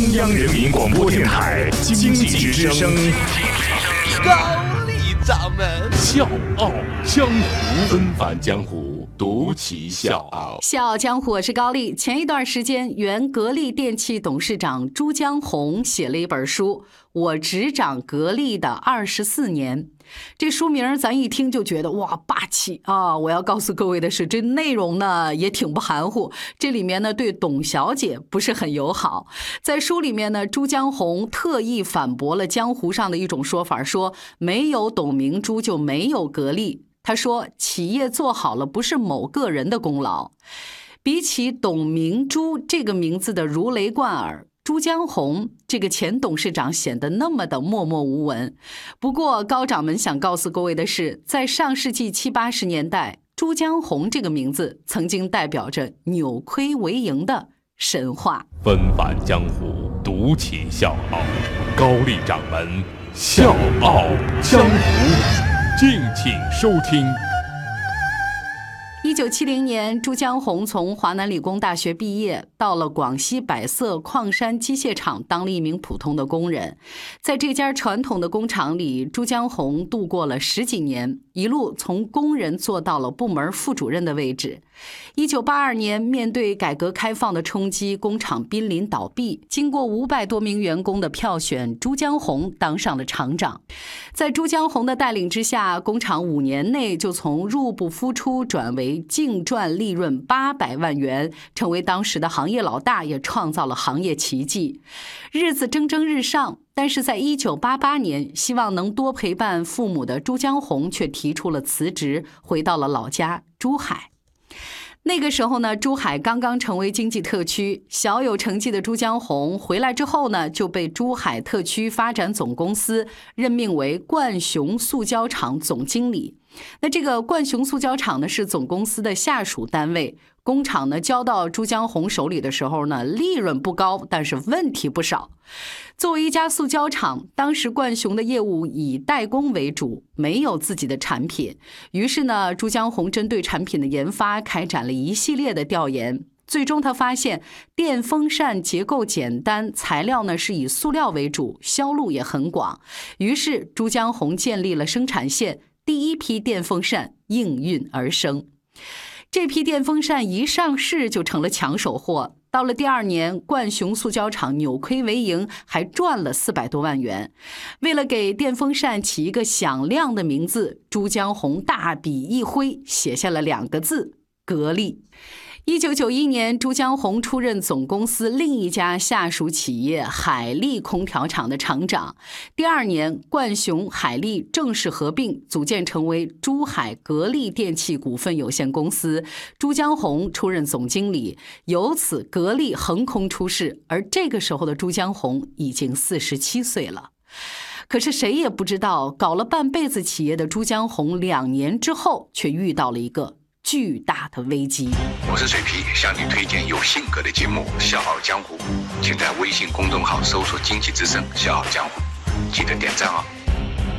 中央人民广播电台经济之声，高丽掌门。笑傲江湖，纷繁江湖，独其笑傲。笑傲江湖，我是高丽。前一段时间，原格力电器董事长朱江洪写了一本书《我执掌格力的二十四年》。这书名咱一听就觉得哇霸气啊！我要告诉各位的是，这内容呢也挺不含糊。这里面呢对董小姐不是很友好。在书里面呢，朱江洪特意反驳了江湖上的一种说法，说没有董明珠就没有格力。他说，企业做好了不是某个人的功劳。比起董明珠这个名字的如雷贯耳。朱江洪这个前董事长显得那么的默默无闻。不过高掌门想告诉各位的是，在上世纪七八十年代，朱江洪这个名字曾经代表着扭亏为盈的神话。纷繁江湖，独起笑傲，高丽掌门笑傲江湖，敬请收听。一九七零年，朱江洪从华南理工大学毕业，到了广西百色矿山机械厂当了一名普通的工人。在这家传统的工厂里，朱江洪度过了十几年，一路从工人做到了部门副主任的位置。一九八二年，面对改革开放的冲击，工厂濒临倒闭。经过五百多名员工的票选，朱江洪当上了厂长。在朱江洪的带领之下，工厂五年内就从入不敷出转为净赚利润八百万元，成为当时的行业老大，也创造了行业奇迹。日子蒸蒸日上，但是在一九八八年，希望能多陪伴父母的朱江洪却提出了辞职，回到了老家珠海。那个时候呢，珠海刚刚成为经济特区，小有成绩的朱江洪回来之后呢，就被珠海特区发展总公司任命为冠雄塑胶厂总经理。那这个冠雄塑胶厂呢，是总公司的下属单位。工厂呢交到朱江洪手里的时候呢，利润不高，但是问题不少。作为一家塑胶厂，当时冠雄的业务以代工为主，没有自己的产品。于是呢，朱江洪针对产品的研发开展了一系列的调研。最终他发现，电风扇结构简单，材料呢是以塑料为主，销路也很广。于是朱江洪建立了生产线，第一批电风扇应运而生。这批电风扇一上市就成了抢手货。到了第二年，冠雄塑胶厂扭亏为盈，还赚了四百多万元。为了给电风扇起一个响亮的名字，朱江洪大笔一挥，写下了两个字：格力。一九九一年，朱江洪出任总公司另一家下属企业海利空调厂的厂长。第二年，冠雄、海利正式合并，组建成为珠海格力电器股份有限公司。朱江洪出任总经理，由此格力横空出世。而这个时候的朱江洪已经四十七岁了。可是谁也不知道，搞了半辈子企业的朱江洪，两年之后却遇到了一个。巨大的危机。我是水皮，向你推荐有性格的节目《笑傲江湖》，请在微信公众号搜索“经济之声笑傲江湖”，记得点赞哦。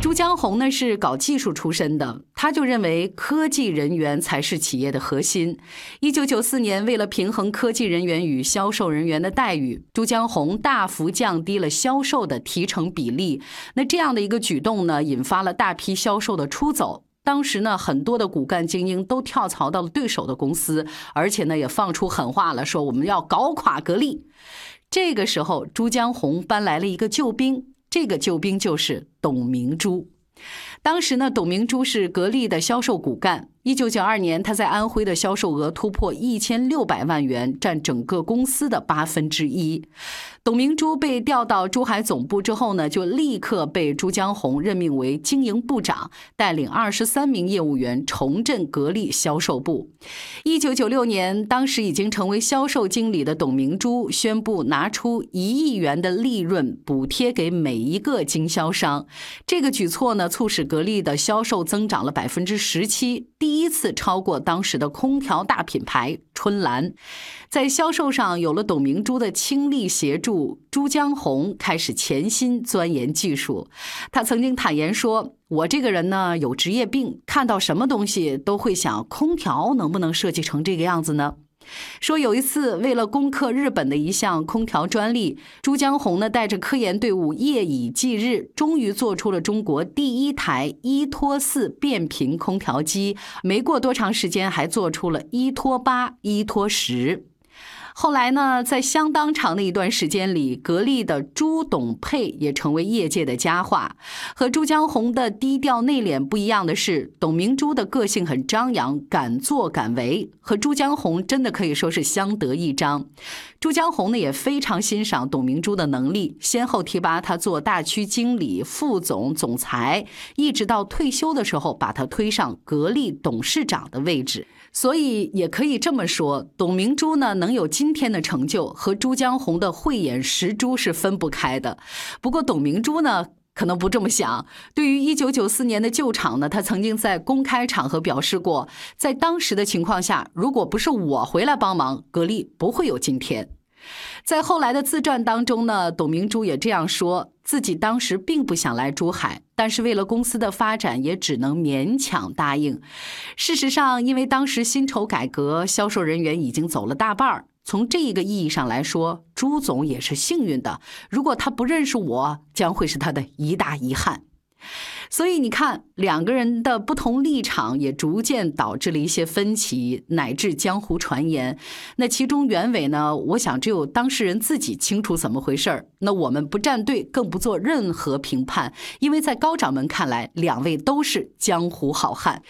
朱江洪呢是搞技术出身的，他就认为科技人员才是企业的核心。一九九四年，为了平衡科技人员与销售人员的待遇，朱江洪大幅降低了销售的提成比例。那这样的一个举动呢，引发了大批销售的出走。当时呢，很多的骨干精英都跳槽到了对手的公司，而且呢，也放出狠话了，说我们要搞垮格力。这个时候，朱江洪搬来了一个救兵，这个救兵就是董明珠。当时呢，董明珠是格力的销售骨干。一九九二年，他在安徽的销售额突破一千六百万元，占整个公司的八分之一。董明珠被调到珠海总部之后呢，就立刻被朱江洪任命为经营部长，带领二十三名业务员重振格力销售部。一九九六年，当时已经成为销售经理的董明珠宣布拿出一亿元的利润补贴给每一个经销商。这个举措呢，促使格力的销售增长了百分之十七。第第一次超过当时的空调大品牌春兰，在销售上有了董明珠的倾力协助，朱江洪开始潜心钻研技术。他曾经坦言说：“我这个人呢有职业病，看到什么东西都会想，空调能不能设计成这个样子呢？”说有一次，为了攻克日本的一项空调专利，朱江洪呢带着科研队伍夜以继日，终于做出了中国第一台一拖四变频空调机。没过多长时间，还做出了一拖八、一拖十。后来呢，在相当长的一段时间里，格力的朱董配也成为业界的佳话。和朱江洪的低调内敛不一样的是，董明珠的个性很张扬，敢作敢为，和朱江洪真的可以说是相得益彰。朱江洪呢也非常欣赏董明珠的能力，先后提拔她做大区经理、副总、总裁，一直到退休的时候，把她推上格力董事长的位置。所以也可以这么说，董明珠呢能有今天的成就，和朱江洪的慧眼识珠是分不开的。不过董明珠呢可能不这么想。对于一九九四年的旧厂呢，他曾经在公开场合表示过，在当时的情况下，如果不是我回来帮忙，格力不会有今天。在后来的自传当中呢，董明珠也这样说自己当时并不想来珠海，但是为了公司的发展，也只能勉强答应。事实上，因为当时薪酬改革，销售人员已经走了大半儿。从这一个意义上来说，朱总也是幸运的。如果他不认识我，将会是他的一大遗憾。所以你看，两个人的不同立场也逐渐导致了一些分歧，乃至江湖传言。那其中原委呢？我想只有当事人自己清楚怎么回事儿。那我们不站队，更不做任何评判，因为在高掌门看来，两位都是江湖好汉。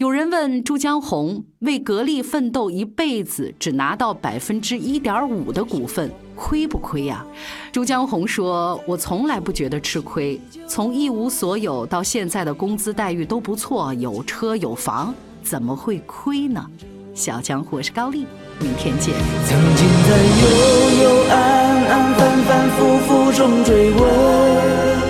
有人问朱江洪为格力奋斗一辈子，只拿到百分之一点五的股份，亏不亏呀？朱江洪说：“我从来不觉得吃亏，从一无所有到现在的工资待遇都不错，有车有房，怎么会亏呢？”小江湖，我是高丽，明天见。曾经在幽幽暗暗、反反复复中追问。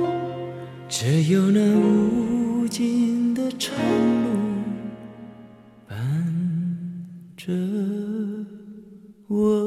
只有那无尽的长路伴着我。